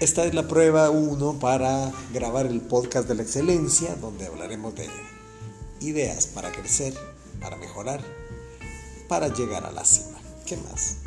Esta es la prueba 1 para grabar el podcast de la excelencia, donde hablaremos de ideas para crecer, para mejorar, para llegar a la cima. ¿Qué más?